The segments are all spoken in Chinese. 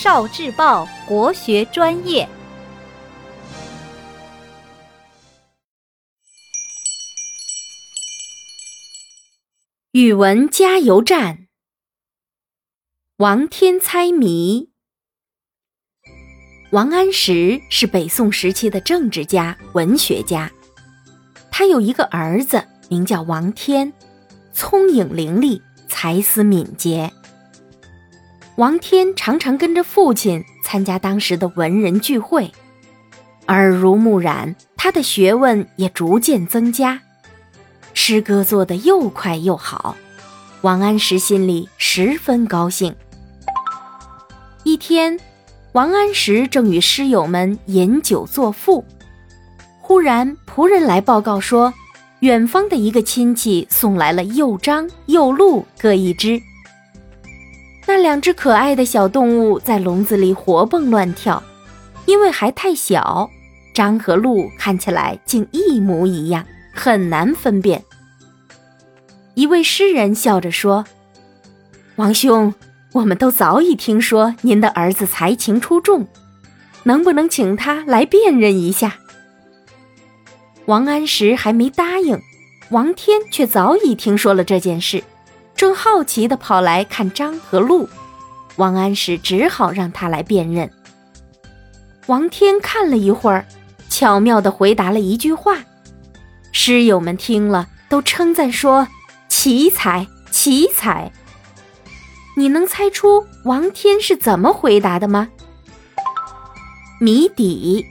少智报国学专业。语文加油站，王天猜谜。王安石是北宋时期的政治家、文学家。他有一个儿子，名叫王天，聪颖伶俐，才思敏捷。王天常常跟着父亲参加当时的文人聚会，耳濡目染，他的学问也逐渐增加，诗歌做得又快又好。王安石心里十分高兴。一天。王安石正与诗友们饮酒作赋，忽然仆人来报告说，远方的一个亲戚送来了又张又鹿各一只。那两只可爱的小动物在笼子里活蹦乱跳，因为还太小，张和鹿看起来竟一模一样，很难分辨。一位诗人笑着说：“王兄。”我们都早已听说您的儿子才情出众，能不能请他来辨认一下？王安石还没答应，王天却早已听说了这件事，正好奇地跑来看张和鹿。王安石只好让他来辨认。王天看了一会儿，巧妙地回答了一句话，诗友们听了都称赞说：“奇才，奇才。”你能猜出王天是怎么回答的吗？谜底：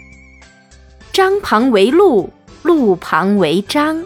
张旁为鹿，鹿旁为张。